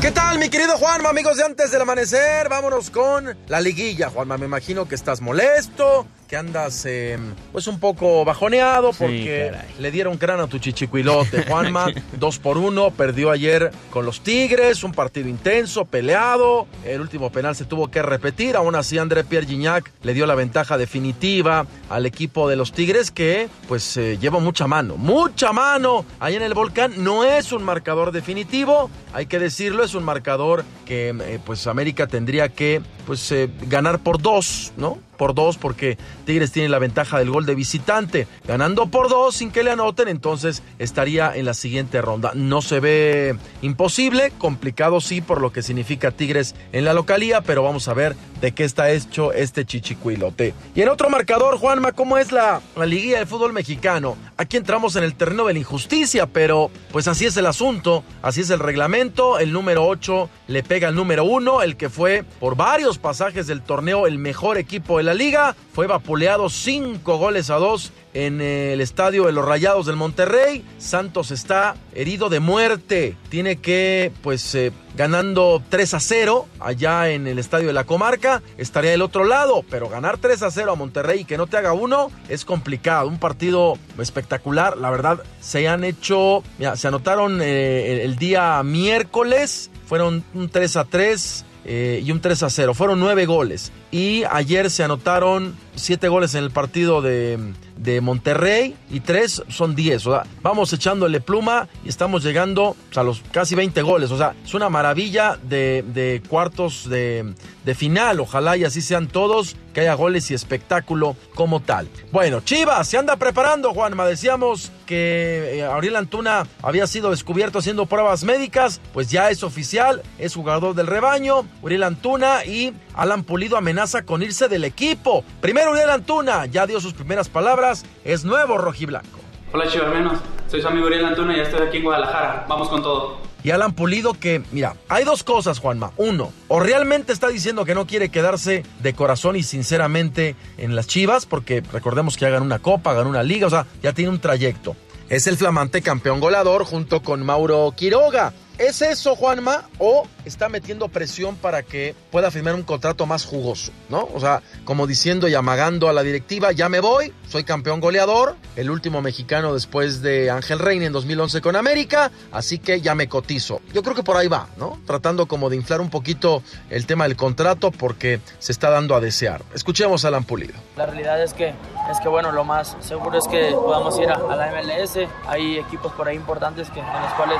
¿Qué tal, mi querido Juanma, amigos de antes del amanecer? Vámonos con la liguilla, Juanma. Me imagino que estás molesto, que andas eh, pues un poco bajoneado porque le dieron cráneo a tu chichicuilote. Juanma, dos por uno, perdió ayer con los Tigres, un partido intenso, peleado. El último penal se tuvo que repetir. Aún así, André Pierre Gignac le dio la ventaja definitiva al equipo de los Tigres que pues eh, lleva mucha mano, mucha mano. Ahí en el volcán no es un marcador definitivo, hay que decirlo, es un marcador que eh, pues América tendría que pues ganar por dos, ¿no? por dos porque Tigres tiene la ventaja del gol de visitante. Ganando por dos sin que le anoten, entonces estaría en la siguiente ronda. No se ve imposible, complicado sí por lo que significa Tigres en la localía, pero vamos a ver de qué está hecho este chichicuilote. Y en otro marcador, Juanma, ¿cómo es la, la liguilla del fútbol mexicano? Aquí entramos en el terreno de la injusticia, pero pues así es el asunto, así es el reglamento. El número 8 le pega al número 1, el que fue por varios pasajes del torneo el mejor equipo de la liga. Fue vapuleado 5 goles a 2 en el estadio de los Rayados del Monterrey. Santos está herido de muerte. Tiene que, pues, eh, ganando 3 a 0 allá en el estadio de la comarca. Estaría del otro lado, pero ganar 3 a 0 a Monterrey y que no te haga uno es complicado. Un partido espectacular. La verdad, se han hecho, mira, se anotaron eh, el día miércoles. Fueron un 3 a 3 eh, y un 3 a 0. Fueron nueve goles. Y ayer se anotaron siete goles en el partido de, de Monterrey y tres son 10. O sea, vamos echándole pluma y estamos llegando a los casi 20 goles. O sea, es una maravilla de, de cuartos de, de final. Ojalá y así sean todos, que haya goles y espectáculo como tal. Bueno, Chivas se anda preparando, Juanma. Decíamos que eh, Auriel Antuna había sido descubierto haciendo pruebas médicas. Pues ya es oficial, es jugador del rebaño. Auriel Antuna y Alan Pulido amenaza con irse del equipo. Primero Uriel Antuna ya dio sus primeras palabras, es nuevo rojiblanco.
Hola menos soy su amigo Uriel Antuna y ya estoy aquí en Guadalajara. Vamos con todo.
Y Alan Pulido que, mira, hay dos cosas, Juanma. Uno, o realmente está diciendo que no quiere quedarse de corazón y sinceramente en las Chivas, porque recordemos que ya ganó una copa, ganó una liga, o sea, ya tiene un trayecto. Es el flamante campeón goleador junto con Mauro Quiroga. ¿Es eso, Juanma? ¿O está metiendo presión para que pueda firmar un contrato más jugoso? ¿No? O sea, como diciendo y amagando a la directiva, ya me voy, soy campeón goleador, el último mexicano después de Ángel Reina en 2011 con América, así que ya me cotizo. Yo creo que por ahí va, ¿no? Tratando como de inflar un poquito el tema del contrato porque se está dando a desear. Escuchemos a Alan Pulido.
La realidad es que, es que bueno, lo más seguro es que podamos ir a, la MLS. Hay equipos por ahí importantes que, en los cuales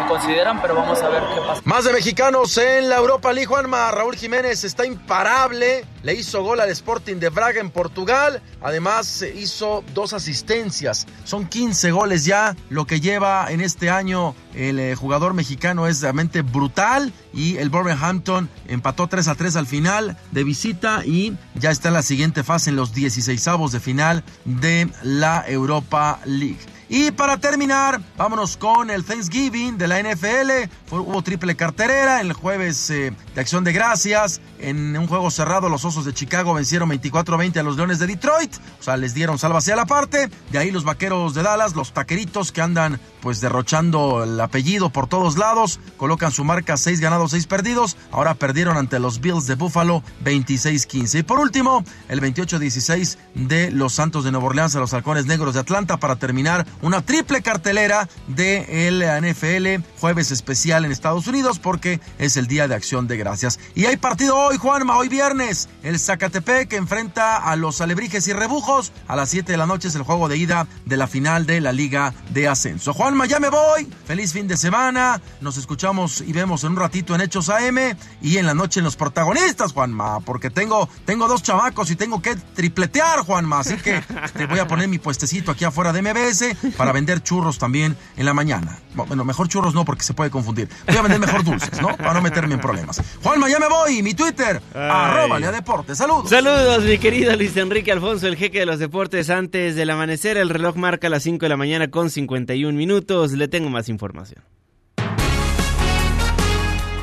me consideran pero vamos a ver qué pasa.
Más de mexicanos en la Europa League, Juanma. Raúl Jiménez está imparable. Le hizo gol al Sporting de Braga en Portugal. Además, hizo dos asistencias. Son 15 goles ya. Lo que lleva en este año el eh, jugador mexicano es realmente brutal. Y el Wolverhampton empató 3 a 3 al final de visita. Y ya está en la siguiente fase en los 16 avos de final de la Europa League. Y para terminar, vámonos con el Thanksgiving de la NFL. hubo triple carterera el jueves eh, de Acción de Gracias. En un juego cerrado, los Osos de Chicago vencieron 24-20 a los Leones de Detroit. O sea, les dieron salva hacia la parte. De ahí los Vaqueros de Dallas, los Taqueritos que andan pues derrochando el apellido por todos lados. Colocan su marca 6 ganados, 6 perdidos. Ahora perdieron ante los Bills de Buffalo 26-15. Y por último, el 28-16 de los Santos de Nueva Orleans a los Halcones Negros de Atlanta para terminar una triple cartelera de el NFL. Jueves especial en Estados Unidos porque es el Día de Acción de Gracias. Y hay partido hoy, Juanma, hoy viernes. El Zacatepec enfrenta a los Alebrijes y Rebujos. A las 7 de la noche es el juego de ida de la final de la Liga de Ascenso. Juan ya me voy. Feliz fin de semana. Nos escuchamos y vemos en un ratito en Hechos AM y en la noche en los protagonistas, Juanma, porque tengo, tengo dos chamacos y tengo que tripletear, Juanma. Así que te voy a poner mi puestecito aquí afuera de MBS para vender churros también en la mañana. Bueno, mejor churros no porque se puede confundir. Voy a vender mejor dulces, ¿no? Para no meterme en problemas. Juanma, ya me voy. Mi Twitter, arroba Lea Deportes. Saludos.
Saludos, mi querido Luis Enrique Alfonso, el jeque de los deportes. Antes del amanecer, el reloj marca las 5 de la mañana con 51 minutos le tengo más información.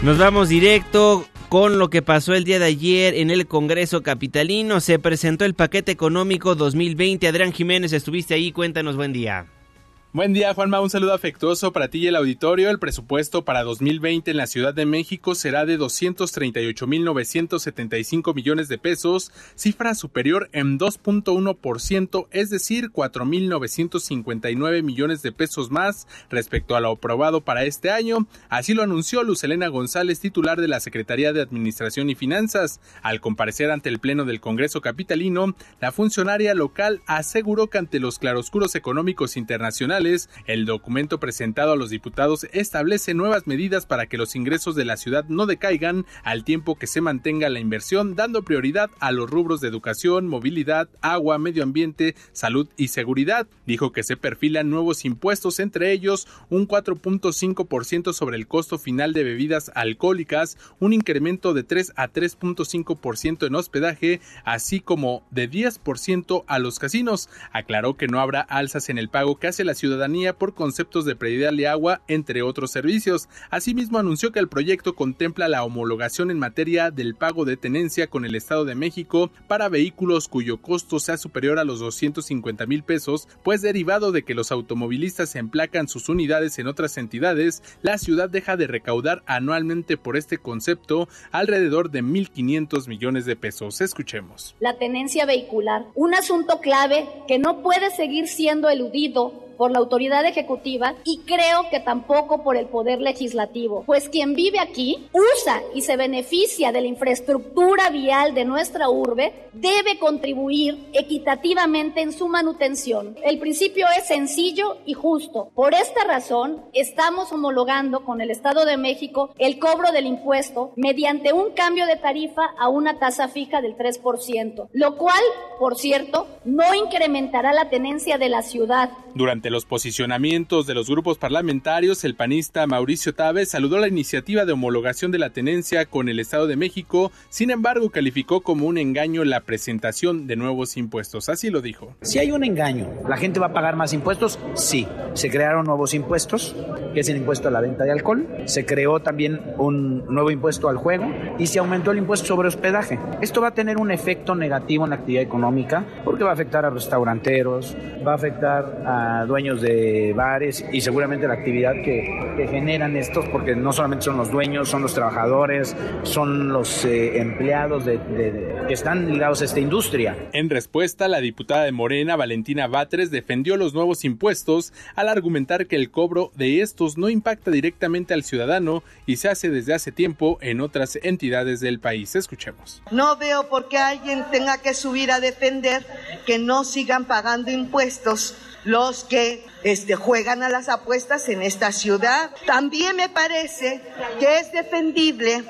Nos vamos directo con lo que pasó el día de ayer en el Congreso Capitalino. Se presentó el paquete económico 2020. Adrián Jiménez, estuviste ahí, cuéntanos, buen día.
Buen día, Juanma. Un saludo afectuoso para ti y el auditorio. El presupuesto para 2020 en la Ciudad de México será de 238.975 millones de pesos, cifra superior en 2.1%, es decir, 4.959 millones de pesos más respecto a lo aprobado para este año. Así lo anunció Lucelena González, titular de la Secretaría de Administración y Finanzas. Al comparecer ante el Pleno del Congreso Capitalino, la funcionaria local aseguró que ante los claroscuros económicos internacionales, el documento presentado a los diputados establece nuevas medidas para que los ingresos de la ciudad no decaigan al tiempo que se mantenga la inversión, dando prioridad a los rubros de educación, movilidad, agua, medio ambiente, salud y seguridad. Dijo que se perfilan nuevos impuestos, entre ellos un 4.5% sobre el costo final de bebidas alcohólicas, un incremento de 3 a 3.5% en hospedaje, así como de 10% a los casinos. Aclaró que no habrá alzas en el pago que hace la ciudad por conceptos de predial de agua, entre otros servicios. Asimismo, anunció que el proyecto contempla la homologación en materia del pago de tenencia con el Estado de México para vehículos cuyo costo sea superior a los 250 mil pesos, pues derivado de que los automovilistas emplacan sus unidades en otras entidades, la ciudad deja de recaudar anualmente por este concepto alrededor de 1.500 millones de pesos. Escuchemos.
La tenencia vehicular, un asunto clave que no puede seguir siendo eludido por la autoridad ejecutiva y creo que tampoco por el poder legislativo, pues quien vive aquí usa y se beneficia de la infraestructura vial de nuestra urbe debe contribuir equitativamente en su manutención. El principio es sencillo y justo. Por esta razón, estamos homologando con el Estado de México el cobro del impuesto mediante un cambio de tarifa a una tasa fija del 3%, lo cual, por cierto, no incrementará la tenencia de la ciudad.
Durante los posicionamientos de los grupos parlamentarios, el panista Mauricio Távez saludó la iniciativa de homologación de la tenencia con el Estado de México, sin embargo calificó como un engaño la presentación de nuevos impuestos, así lo dijo.
Si hay un engaño, ¿la gente va a pagar más impuestos? Sí. Se crearon nuevos impuestos, que es el impuesto a la venta de alcohol, se creó también un nuevo impuesto al juego y se aumentó el impuesto sobre hospedaje. Esto va a tener un efecto negativo en la actividad económica porque va a afectar a restauranteros, va a afectar a dueños de bares y seguramente la actividad que, que, generan estos, porque no solamente son los dueños, son los trabajadores, son los eh, empleados de, de, que están ligados a esta industria.
En respuesta, la diputada de Morena, Valentina Batres, defendió los nuevos impuestos al argumentar que el cobro de estos no impacta directamente al ciudadano y se hace desde hace tiempo en otras entidades del país. Escuchemos.
No veo por qué alguien tenga que subir a defender que no sigan pagando impuestos los que este, juegan a las apuestas en esta ciudad. También me parece que es defendible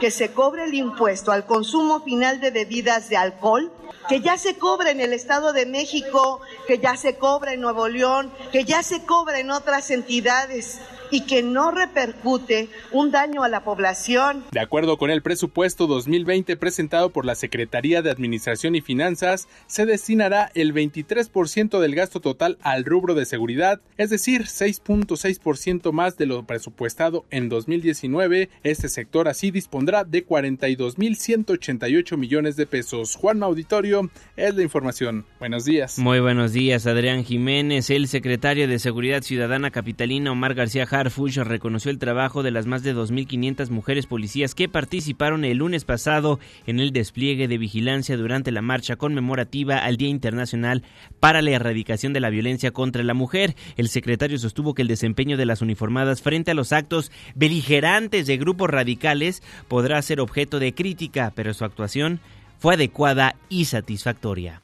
que se cobre el impuesto al consumo final de bebidas de alcohol, que ya se cobra en el Estado de México, que ya se cobra en Nuevo León, que ya se cobra en otras entidades y que no repercute un daño a la población.
De acuerdo con el presupuesto 2020 presentado por la Secretaría de Administración y Finanzas, se destinará el 23% del gasto total al rubro de seguridad, es decir, 6.6% más de lo presupuestado en 2019. Este sector así dispondrá de 42.188 millones de pesos. Juan Auditorio es la información. Buenos días.
Muy buenos días, Adrián Jiménez. El secretario de Seguridad Ciudadana capitalino Omar García Harfush reconoció el trabajo de las más de 2.500 mujeres policías que participaron el lunes pasado en el despliegue de vigilancia durante la marcha conmemorativa al Día Internacional para la Erradicación de la Violencia contra la Mujer. El secretario sostuvo que el desempeño de las uniformadas frente a los actos beligerantes de grupos radicales podrá ser objeto de crítica, pero su actuación fue adecuada y satisfactoria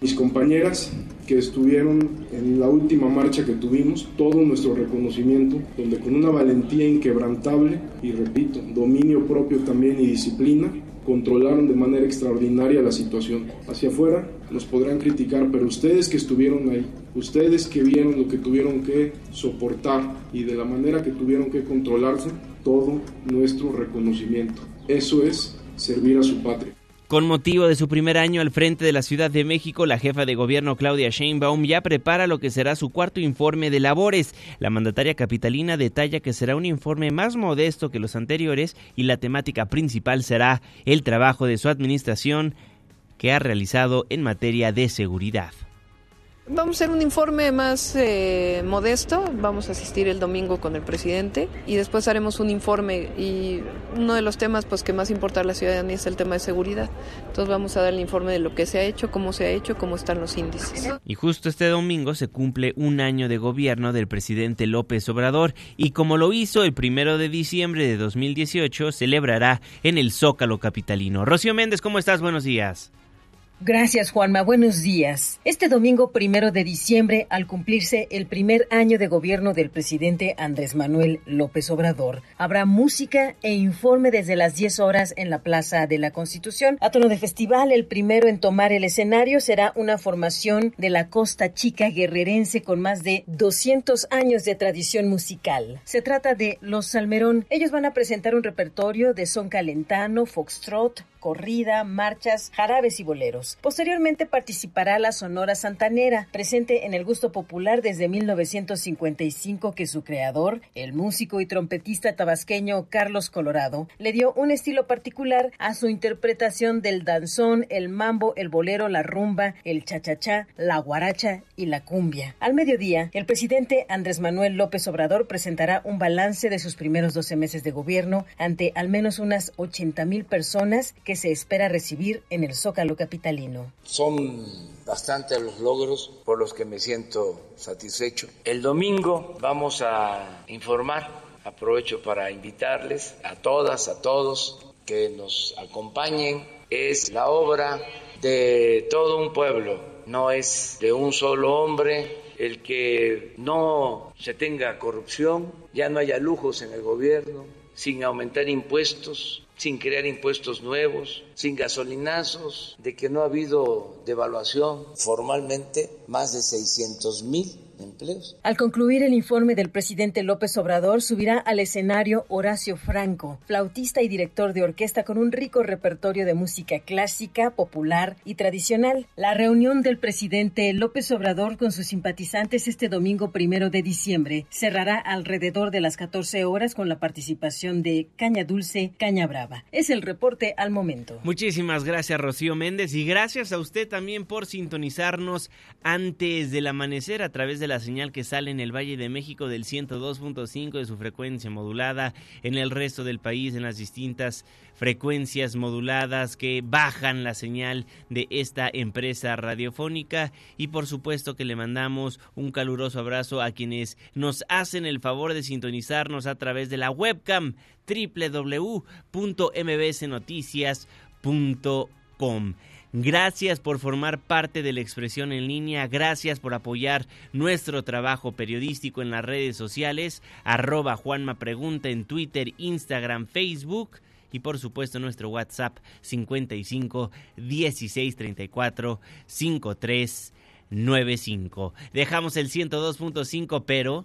mis compañeras que estuvieron en la última marcha que tuvimos, todo nuestro reconocimiento, donde con una valentía inquebrantable y repito, dominio propio también y disciplina, controlaron de manera extraordinaria la situación. Hacia afuera nos podrán criticar, pero ustedes que estuvieron ahí, ustedes que vieron lo que tuvieron que soportar y de la manera que tuvieron que controlarse, todo nuestro reconocimiento. Eso es servir a su patria.
Con motivo de su primer año al frente de la Ciudad de México, la jefa de gobierno Claudia Sheinbaum ya prepara lo que será su cuarto informe de labores. La mandataria capitalina detalla que será un informe más modesto que los anteriores y la temática principal será el trabajo de su administración que ha realizado en materia de seguridad.
Vamos a hacer un informe más eh, modesto, vamos a asistir el domingo con el presidente y después haremos un informe y uno de los temas pues que más importa a la ciudadanía es el tema de seguridad. Entonces vamos a dar el informe de lo que se ha hecho, cómo se ha hecho, cómo están los índices.
Y justo este domingo se cumple un año de gobierno del presidente López Obrador y como lo hizo el primero de diciembre de 2018 celebrará en el Zócalo Capitalino. Rocío Méndez, ¿cómo estás? Buenos días.
Gracias, Juanma. Buenos días. Este domingo primero de diciembre, al cumplirse el primer año de gobierno del presidente Andrés Manuel López Obrador, habrá música e informe desde las 10 horas en la Plaza de la Constitución. A tono de festival, el primero en tomar el escenario será una formación de la Costa Chica guerrerense con más de 200 años de tradición musical. Se trata de Los Salmerón. Ellos van a presentar un repertorio de son calentano, foxtrot, corrida, marchas, jarabes y boleros. Posteriormente participará la Sonora Santanera, presente en el gusto popular desde 1955 que su creador, el músico y trompetista tabasqueño Carlos Colorado, le dio un estilo particular a su interpretación del danzón, el mambo, el bolero, la rumba, el chachachá, la guaracha y la cumbia. Al mediodía, el presidente Andrés Manuel López Obrador presentará un balance de sus primeros 12 meses de gobierno ante al menos unas 80 mil personas que se espera recibir en el Zócalo Capitalino.
Son bastantes los logros por los que me siento satisfecho. El domingo vamos a informar, aprovecho para invitarles a todas, a todos que nos acompañen. Es la obra de todo un pueblo, no es de un solo hombre, el que no se tenga corrupción, ya no haya lujos en el gobierno, sin aumentar impuestos, sin crear impuestos nuevos, sin gasolinazos, de que no ha habido devaluación formalmente, más de 600 mil empleos.
Al concluir el informe del presidente López Obrador, subirá al escenario Horacio Franco, flautista y director de orquesta con un rico repertorio de música clásica, popular y tradicional. La reunión del presidente López Obrador con sus simpatizantes este domingo primero de diciembre cerrará alrededor de las 14 horas con la participación de Caña Dulce, Caña Brava. Es el reporte al momento.
Muchísimas gracias, Rocío Méndez, y gracias a usted también por sintonizarnos antes del amanecer a través de la señal que sale en el Valle de México del 102.5 de su frecuencia modulada, en el resto del país en las distintas frecuencias moduladas que bajan la señal de esta empresa radiofónica y por supuesto que le mandamos un caluroso abrazo a quienes nos hacen el favor de sintonizarnos a través de la webcam www.mbsnoticias.com. Gracias por formar parte de la expresión en línea, gracias por apoyar nuestro trabajo periodístico en las redes sociales, arroba Juanma Pregunta en Twitter, Instagram, Facebook. Y por supuesto nuestro WhatsApp 55 16 34 53 95. Dejamos el 102.5 pero